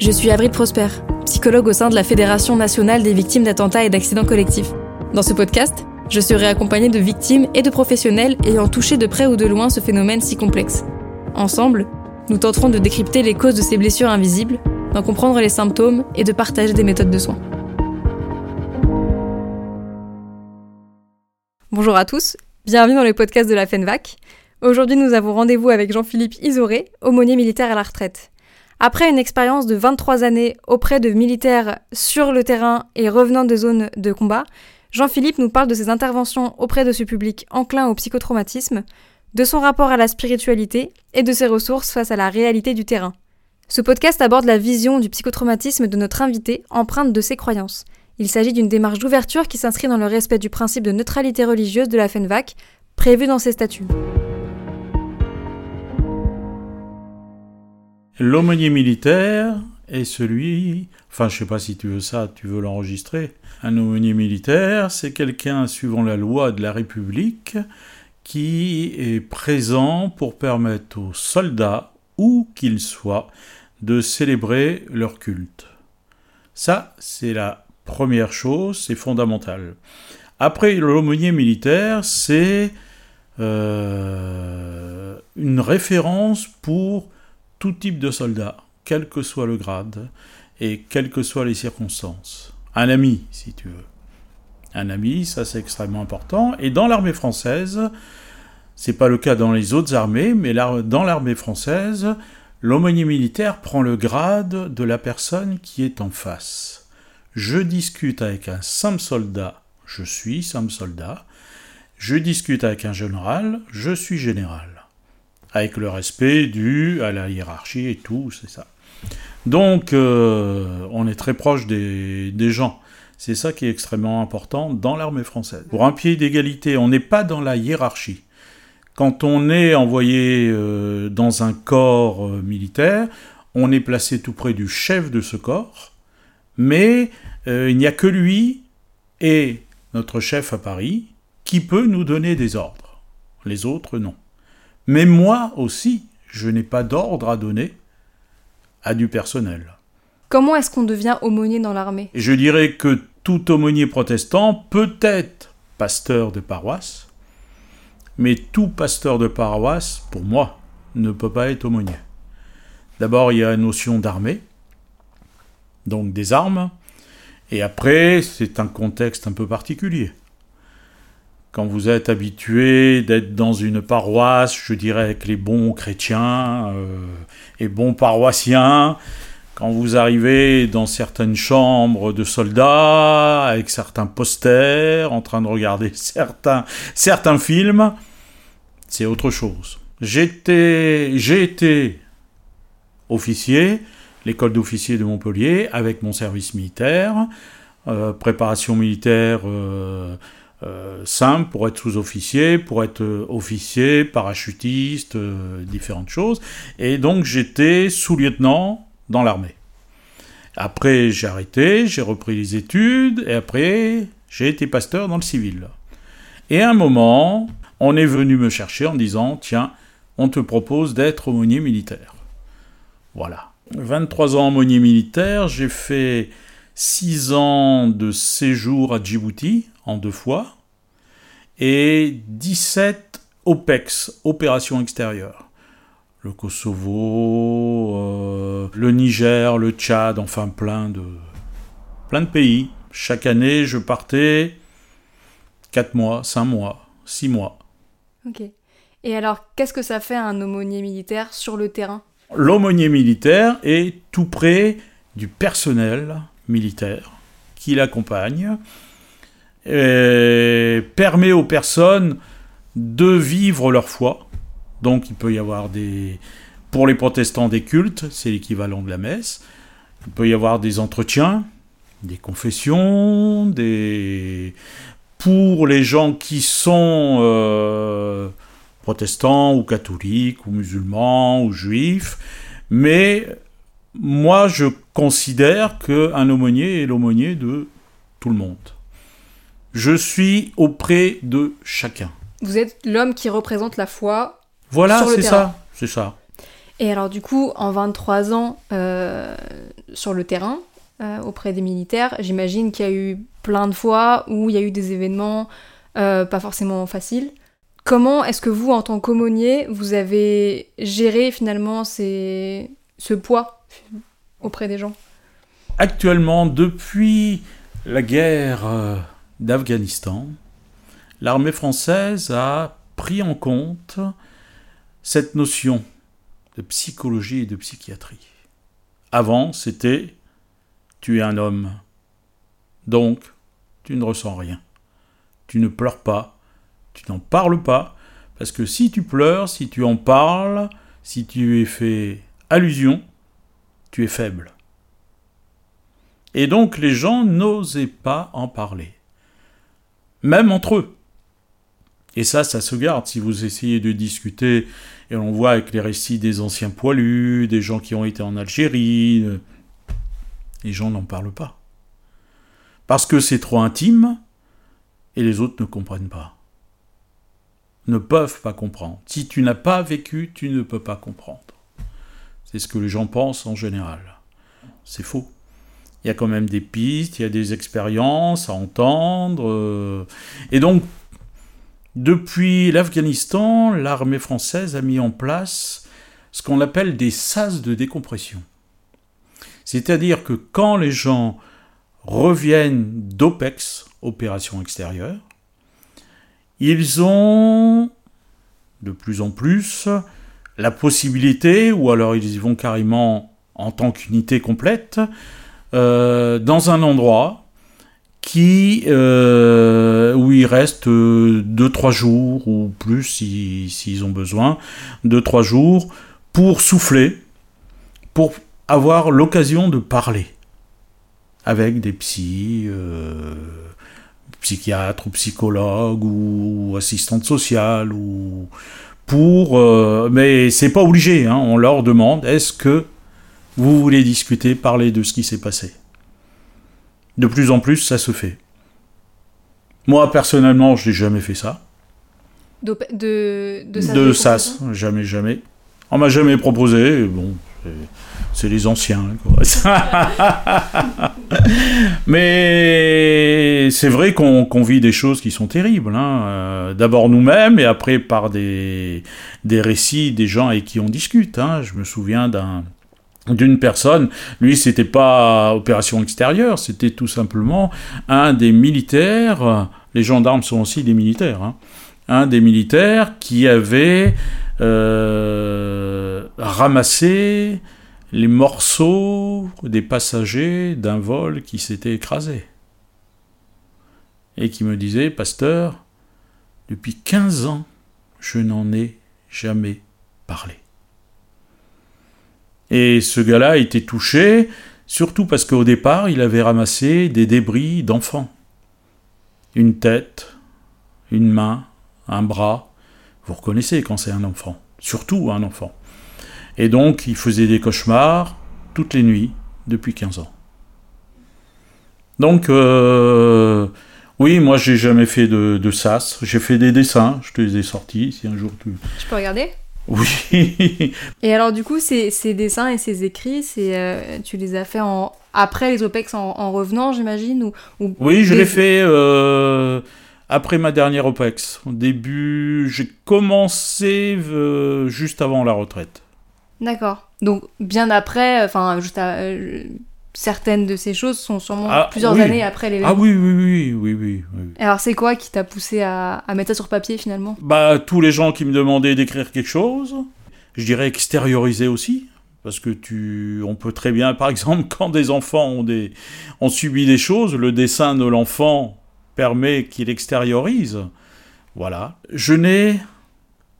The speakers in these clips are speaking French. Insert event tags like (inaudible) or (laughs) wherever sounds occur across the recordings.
Je suis Avril Prosper, psychologue au sein de la Fédération nationale des victimes d'attentats et d'accidents collectifs. Dans ce podcast, je serai accompagnée de victimes et de professionnels ayant touché de près ou de loin ce phénomène si complexe. Ensemble, nous tenterons de décrypter les causes de ces blessures invisibles, d'en comprendre les symptômes et de partager des méthodes de soins. Bonjour à tous, bienvenue dans le podcast de la FENVAC. Aujourd'hui, nous avons rendez-vous avec Jean-Philippe Isoré, aumônier militaire à la retraite. Après une expérience de 23 années auprès de militaires sur le terrain et revenant de zones de combat, Jean-Philippe nous parle de ses interventions auprès de ce public enclin au psychotraumatisme, de son rapport à la spiritualité et de ses ressources face à la réalité du terrain. Ce podcast aborde la vision du psychotraumatisme de notre invité, empreinte de ses croyances. Il s'agit d'une démarche d'ouverture qui s'inscrit dans le respect du principe de neutralité religieuse de la FENVAC, prévu dans ses statuts. L'aumônier militaire est celui, enfin je sais pas si tu veux ça, tu veux l'enregistrer. Un aumônier militaire, c'est quelqu'un suivant la loi de la République qui est présent pour permettre aux soldats, où qu'ils soient, de célébrer leur culte. Ça, c'est la première chose, c'est fondamental. Après, l'aumônier militaire, c'est euh, une référence pour type de soldat, quel que soit le grade et quelles que soient les circonstances. Un ami, si tu veux. Un ami, ça c'est extrêmement important. Et dans l'armée française, c'est pas le cas dans les autres armées, mais dans l'armée française, l'aumônier militaire prend le grade de la personne qui est en face. Je discute avec un simple soldat, je suis simple soldat. Je discute avec un général, je suis général avec le respect dû à la hiérarchie et tout, c'est ça. Donc, euh, on est très proche des, gens. C'est ça qui est extrêmement important dans l'armée française. Pour un pied d'égalité, on n'est pas dans la hiérarchie. Quand on est envoyé euh, dans un corps euh, militaire, on est placé tout près du chef de ce corps, mais il n'y a que lui et notre chef à Paris qui peut nous donner des ordres. Les autres, non. Mais moi aussi, je n'ai pas d'ordre à donner à du personnel. Comment est-ce qu'on devient aumônier dans l'armée? Je dirais que tout aumônier protestant peut être pasteur de paroisse, mais tout pasteur de paroisse, pour moi, ne peut pas être aumônier. D'abord, il y a la notion d'armée, donc des armes, et après, c'est un contexte un peu particulier quand vous êtes habitué d'être dans une paroisse, je dirais avec les bons chrétiens euh, et bons paroissiens, quand vous arrivez dans certaines chambres de soldats, avec certains posters, en train de regarder (laughs) certains, certains films, c'est autre chose. J'étais, j'ai été officier, l'école d'officier de Montpellier, avec mon service militaire, euh, préparation militaire. Euh, euh, simple pour être sous-officier, pour être euh, officier, parachutiste, euh, différentes choses. Et donc j'étais sous-lieutenant dans l'armée. Après j'ai arrêté, j'ai repris les études, et après j'ai été pasteur dans le civil. Et à un moment, on est venu me chercher en disant, tiens, on te propose d'être aumônier militaire. Voilà. 23 ans aumônier militaire, j'ai fait 6 ans de séjour à Djibouti, en deux fois, et 17 OPEX, opérations extérieures. Le Kosovo, euh, le Niger, le Tchad, enfin plein de, plein de pays. Chaque année, je partais 4 mois, 5 mois, 6 mois. Ok. Et alors, qu'est-ce que ça fait un aumônier militaire sur le terrain? L'aumônier militaire est tout près du personnel militaire qui l'accompagne permet aux personnes de vivre leur foi. Donc il peut y avoir des... Pour les protestants des cultes, c'est l'équivalent de la messe. Il peut y avoir des entretiens, des confessions, des pour les gens qui sont euh, protestants ou catholiques ou musulmans ou juifs, mais moi je considère qu'un aumônier est l'aumônier de tout le monde. Je suis auprès de chacun. Vous êtes l'homme qui représente la foi. Voilà, c'est ça, c'est ça. Et alors du coup, en 23 ans euh, sur le terrain, euh, auprès des militaires, j'imagine qu'il y a eu plein de fois où il y a eu des événements euh, pas forcément faciles. Comment est-ce que vous, en tant qu'aumônier, vous avez géré finalement ce poids? Auprès des gens Actuellement, depuis la guerre d'Afghanistan, l'armée française a pris en compte cette notion de psychologie et de psychiatrie. Avant, c'était tu es un homme, donc tu ne ressens rien. Tu ne pleures pas, tu n'en parles pas, parce que si tu pleures, si tu en parles, si tu es fait allusion, tu es faible. Et donc les gens n'osaient pas en parler, même entre eux. Et ça, ça se garde si vous essayez de discuter, et on voit avec les récits des anciens poilus, des gens qui ont été en Algérie, euh, les gens n'en parlent pas. Parce que c'est trop intime, et les autres ne comprennent pas. Ne peuvent pas comprendre. Si tu n'as pas vécu, tu ne peux pas comprendre. C'est ce que les gens pensent en général. C'est faux. Il y a quand même des pistes, il y a des expériences à entendre. Euh, et donc, depuis l'Afghanistan, l'armée française a mis en place ce qu'on appelle des sas de décompression. C'est-à-dire que quand les gens reviennent d'OPEX, opération extérieure, ils ont de plus en plus la possibilité, ou alors ils y vont carrément en tant qu'unité complète, euh, dans un endroit qui, euh, où il reste 2-3 euh, jours ou plus s'ils ont besoin, 2-3 jours pour souffler, pour avoir l'occasion de parler avec des psys, psychiatres ou psychologues ou assistantes sociales ou pour mais c'est pas obligé hein, on leur demande est-ce que vous voulez discuter parler de ce qui s'est passé? De plus en plus, ça se fait. Moi, personnellement, je n'ai jamais fait ça. De, de, de, SAS, jamais, jamais. On m'a jamais proposé, bon, c'est les anciens. (laughs) Mais c'est vrai qu'on vit des choses qui sont terribles. Hein. Euh, d'abord nous-mêmes et après par des, des récits des gens avec qui on discute. Hein. Je me souviens d'un d'une personne. Lui, c'était pas opération extérieure, c'était tout simplement un des militaires. Les gendarmes sont aussi des militaires. Hein, un des militaires qui avait euh, ramassé les morceaux des passagers d'un vol qui s'était écrasé. Et qui me disait, Pasteur, depuis 15 ans, je n'en ai jamais parlé. Et ce gars-là été touché, surtout parce qu'au départ, il avait ramassé des débris d'enfants. Une tête, une main, un bras. Vous reconnaissez quand c'est un enfant, surtout un enfant. Et donc, il faisait des cauchemars toutes les nuits depuis 15 ans. Donc, euh, oui, moi, j'ai jamais fait de, de sas. J'ai fait des dessins, je te les ai sortis. Si un jour tu. Je peux regarder? Oui. et alors, du coup, ces, dessins et ces écrits, c'est, euh, tu les as fait en, après les OPEX en, revenant, j'imagine ou, Oui, je l'ai fait euh, après ma dernière OPEX. Au début, j'ai commencé juste avant la retraite. D'accord. Donc, bien après, enfin, juste à, certaines de ces choses sont sûrement ah, plusieurs années après l'événement. Ah oui, oui, oui, oui, oui. oui. Alors c'est quoi qui t'a poussé à, mettre ça sur papier finalement? Bah tous les gens qui me demandaient d'écrire quelque chose, je dirais extérioriser aussi. Parce que tu, on peut très bien, par (laughs) exemple, quand des enfants ont, des, ont subi des choses, le dessin de l'enfant permet qu'il extériorise. Voilà. Je n'ai,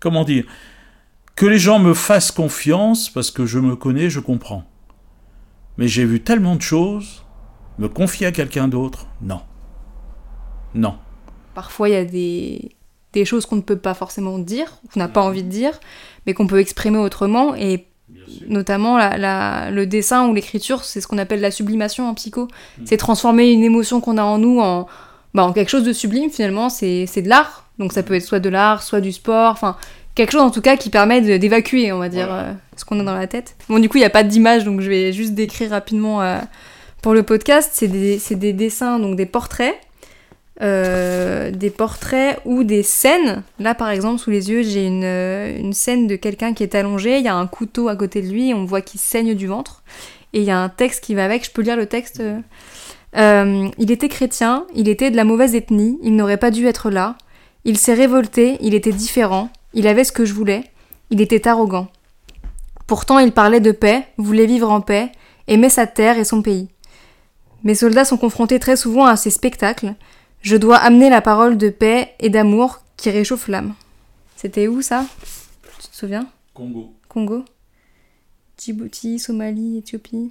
comment dire, que les gens me fassent confiance parce que je me connais, je comprends. Mais j'ai vu tellement de choses Me confier à quelqu'un d'autre Non. Non. Parfois, il y a des, des choses qu'on ne peut pas forcément dire, qu'on n'a pas envie de dire, mais qu'on peut exprimer autrement. Et notamment la, le dessin ou l'écriture, c'est ce qu'on appelle la sublimation en psycho. Mm. C'est transformer une émotion qu'on a en nous en, bah, en quelque chose de sublime finalement. C'est de l'art. Donc ça peut être soit de l'art, soit du sport, enfin quelque chose en tout cas qui permet d'évacuer, on va dire, euh, ce qu'on a dans la tête. Bon, du coup, il n'y a pas d'image, donc je vais juste décrire rapidement euh, pour le podcast. C'est des, des, dessins, donc des portraits euh, des portraits ou des scènes. Là, par exemple, sous les yeux, j'ai une, une, scène de quelqu'un qui est allongé, il y a un couteau à côté de lui, on voit qu'il saigne du ventre, et il y a un texte qui va avec, je peux lire le texte Il était chrétien, il était de la mauvaise ethnie, il n'aurait pas dû être là, il s'est révolté, il était différent, il avait ce que je voulais, il était arrogant. Pourtant, il parlait de paix, voulait vivre en paix, aimait sa terre et son pays. Mes soldats sont confrontés très souvent à ces spectacles, je dois amener la parole de paix et d'amour qui réchauffe l'âme. C'était où ça? Tu te souviens? Congo. Congo Djibouti, Somalie, Éthiopie.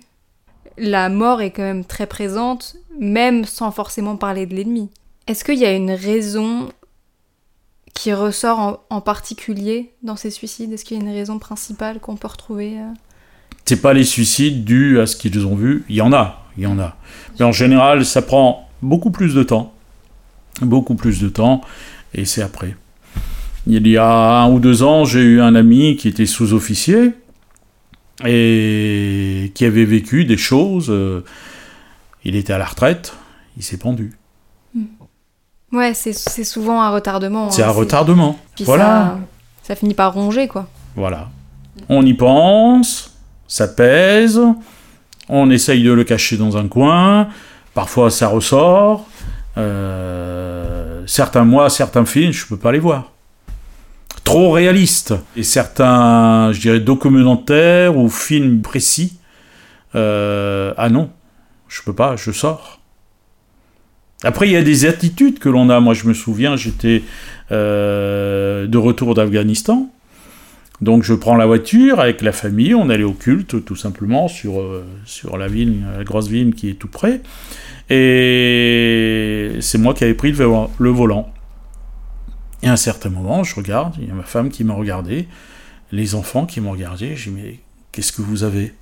La mort est quand même très présente, même sans forcément parler de l'ennemi. Est-ce qu'il y a une raison qui ressort en, particulier dans ces suicides? Est-ce qu'il y a une raison principale qu'on peut retrouver euh? C'est pas les suicides dus à ce qu'ils ont vu. Il y en a, il y en a. Mais en général, ça prend beaucoup plus de temps beaucoup plus de temps, et c'est après. Il y a un ou deux ans, j'ai eu un ami qui était sous-officier et qui avait vécu des choses. Euh, il était à la retraite, il s'est pendu. Ouais, c'est souvent un retardement. C'est un hein, retardement. voilà. Ça, ça, finit par ronger, quoi. Voilà. On y pense, ça pèse, on essaye de le cacher dans un coin, parfois ça ressort, euh, certains mois, certains films, je peux pas les voir. Trop réalistes. Et certains, je dirais, documentaires ou films précis, euh, ah non, je peux pas, je sors. Après, il y a des attitudes que l'on a. Moi, je me souviens, j'étais euh, de retour d'Afghanistan. Donc, je prends la voiture avec la famille, on allait au culte, tout simplement, sur, sur la ville, la grosse ville qui est tout près. Et c'est moi qui avais pris le volant. Et à un certain moment, je regarde, il y a ma femme qui m'a regardé, les enfants qui m'ont regardé, j'ai dit mais qu'est-ce que vous avez?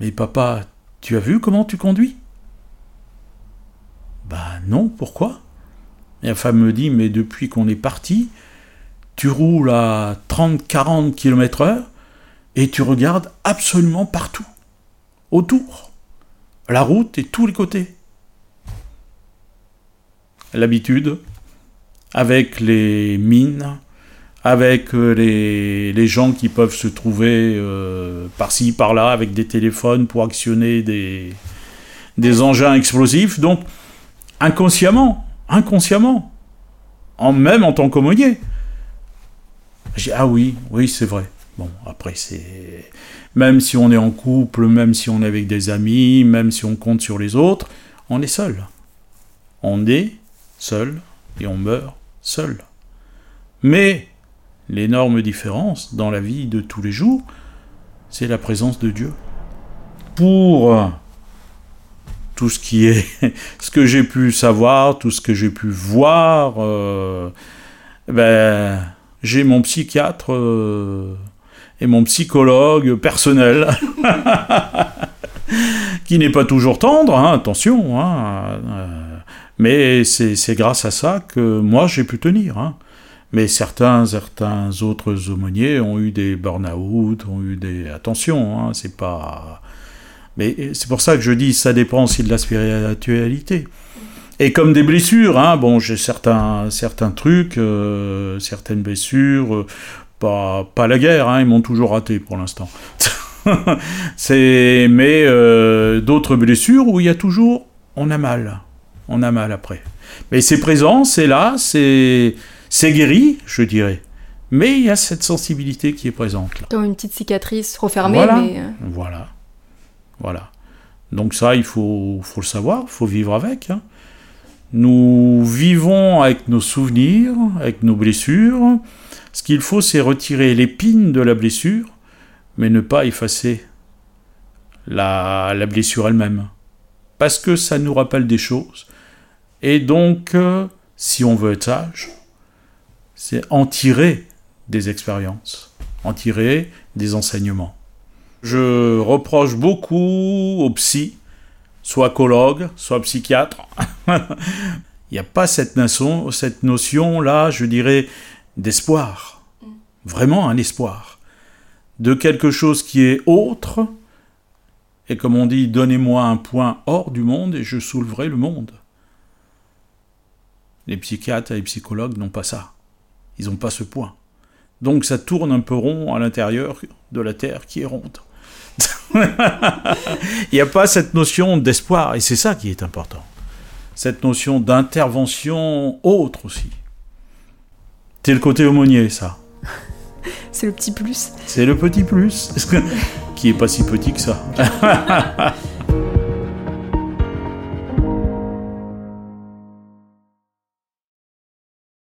Mais papa, tu as vu comment tu conduis? Bah non, pourquoi? Et la femme me dit mais depuis qu'on est parti, tu roules à 30-40 km heure et tu regardes absolument partout, autour la route et tous les côtés. L'habitude, avec les mines, avec euh, les, gens qui peuvent se trouver euh, par-ci, par-là, avec des téléphones pour actionner des, des engins explosifs. Donc, inconsciemment, inconsciemment, en, même en tant qu'aumônier, j'ai ah oui, oui, c'est vrai. Bon, après, c'est même si on est en couple, même si on est avec des amis, même si on compte sur les autres, on est seul. On est seul et on meurt seul. Mais l'énorme différence dans la vie de tous les jours, c'est la présence de Dieu. Pour tout ce qui est, (laughs) ce que j'ai pu savoir, tout ce que j'ai pu voir, euh, ben, j'ai mon psychiatre. Euh, et mon psychologue personnel, (laughs) qui n'est pas toujours tendre, hein, attention, hein, euh, mais c'est grâce à ça que moi j'ai pu tenir. Hein. Mais certains, certains autres aumôniers ont eu des burn-out, ont eu des... Attention, c'est pas... Mais c'est pour ça que je dis, ça dépend aussi de la spiritualité. Et comme des blessures, hein, bon, j'ai certains, certains trucs, euh, certaines blessures, euh, pas, la guerre, hein, ils m'ont toujours raté pour l'instant. (laughs) c'est mais euh, d'autres blessures où il y a toujours on a mal, on a mal après. Mais c'est présent, c'est là, c'est c'est guéri, je dirais. Mais il y a cette sensibilité qui est présente Comme une petite cicatrice refermée. Voilà, mais... Voilà, voilà. Donc ça, il faut, faut le savoir, il faut vivre avec. Hein. Nous vivons avec nos souvenirs, avec nos blessures. Ce qu'il faut, c'est retirer l'épine de la blessure, mais ne pas effacer la, blessure elle-même. parce que ça nous rappelle des choses. Et donc, euh, si on veut être sage, c'est en tirer des expériences, en tirer des enseignements. Je reproche beaucoup aux psy, soit collègues, soit psychiatres. (laughs) Il n'y a pas cette notion, cette notion là, je dirais, d'espoir. Vraiment un espoir. De quelque chose qui est autre. Et comme on dit, donnez-moi un point hors du monde et je souleverai le monde. Les psychiatres et les psychologues n'ont pas ça. Ils n'ont pas ce point. Donc ça tourne un peu rond à l'intérieur de la Terre qui est ronde. (laughs) Il n'y a pas cette notion d'espoir, et c'est ça qui est important. Cette notion d'intervention autre aussi. C'est le côté aumônier, ça. (laughs) C'est le petit plus. C'est le petit plus, (laughs) qui est pas si petit que ça.